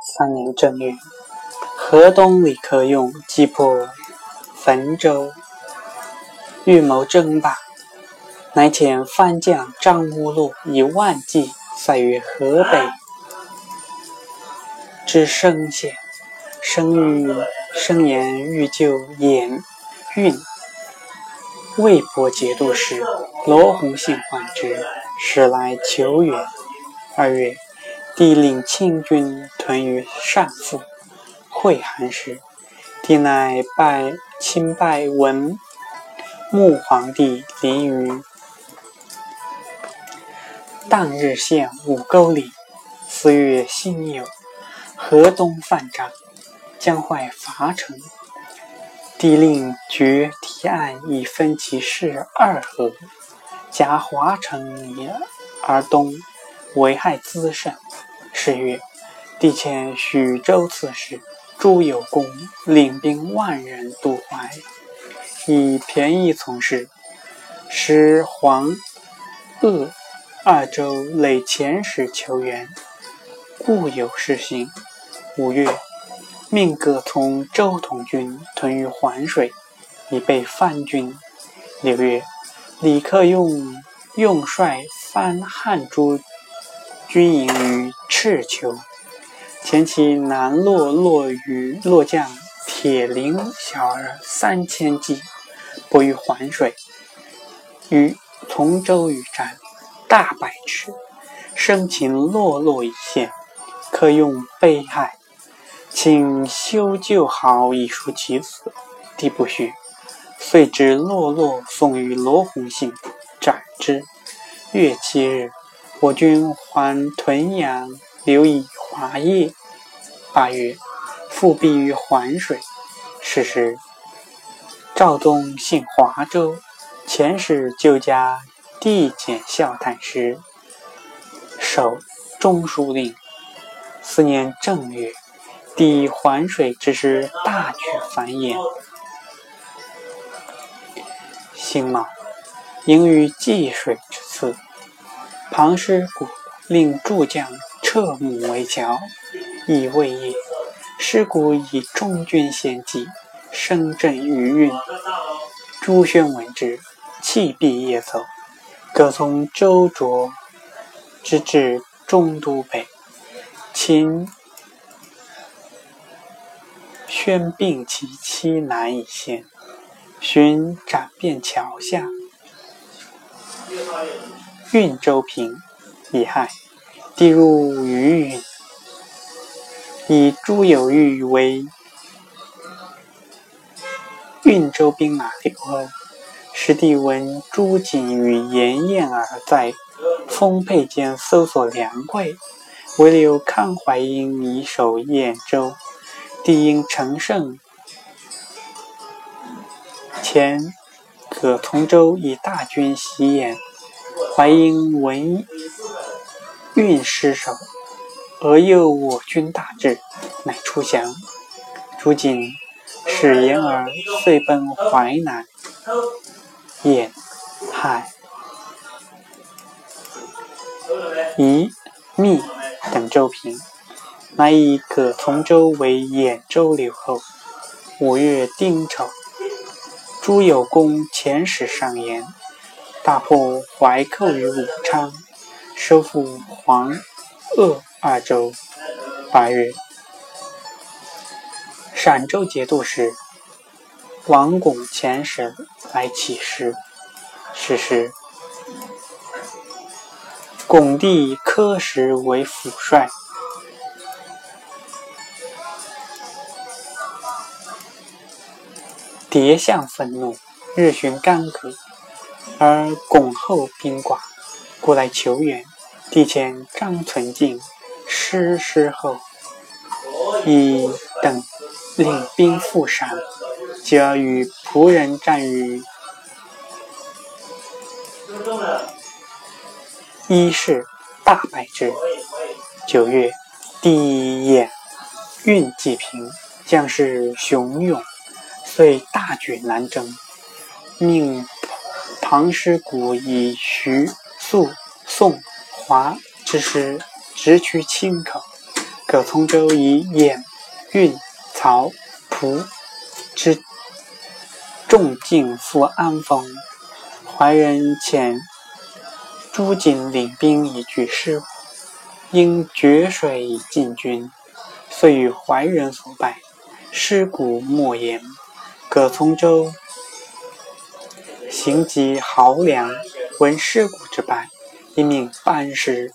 三年正月，河东李克用击破汾州，预谋争霸。乃遣番将张无禄以万骑塞于河北之升县，生于生言欲救兖运。魏博节度使罗洪信患之，使来求援。二月，帝令清军屯于单父，会韩时，帝乃拜亲拜文穆皇帝临于。当日县五沟里，四月辛酉，河东泛涨，将坏伐城。帝令决堤岸以分其势二河，夹华城以而东，危害滋甚。是月，帝遣徐州刺史朱有功领兵万人渡淮，以便宜从事，使黄鄂。二州累遣使求援，故有事行。五月，命各从周统军屯于淮水，以备藩军。六月，李克用用帅藩汉诸军营于赤丘，前其南洛落于落将铁岭小儿三千骑，不于环水，与从州与战。大败之，生擒落落一县，可用悲害，请修旧好以赎其死。帝不许，遂至落落送于罗洪信，斩之。月七日，我军还屯阳，留以华业。八月，复辟于环水。是时，赵宗信华州，遣使救家。帝检孝太师，守中书令。四年正月，抵环水之师大举繁衍。辛卯，迎于济水之次，庞师古令诸将撤母为桥，以卫业。师古以中军先击，声震余韵。朱宣闻之，弃璧夜走。各从周卓之至中都北，秦宣并其妻南以先，寻斩遍桥下。运州平以害，帝入于允，以朱有玉为运州兵马留后。师弟闻朱瑾与严彦儿在丰沛间搜索粮柜，唯留康怀英以守兖州。帝因乘胜前葛从周以大军袭兖，淮阴闻运失守，而诱我军大至，乃出降。朱瑾使言儿遂奔淮南。兖、亥、夷、密等州平，乃以葛从州为兖州留后。五月丁丑，朱有功遣使上言，大破淮寇于武昌，收复黄、鄂二州。八月，陕州节度使。王拱遣使来起事，是时，拱帝柯时为辅帅，迭相愤怒，日寻干戈，而拱后兵寡，故来求援。帝遣张存敬师师后，以等领兵赴山。即而与仆人战于一世，大败之。九月，帝演运济平，将士雄勇，遂大举南征，命唐诗古以徐、肃、宋、华之师直趋青口，葛从周以兖、运、曹、蒲之众境赴安丰，怀人遣朱瑾领兵以拒师，因决水以进军，遂与怀人所败，尸骨莫言。葛从周行及濠梁，闻尸骨之败，一命班师。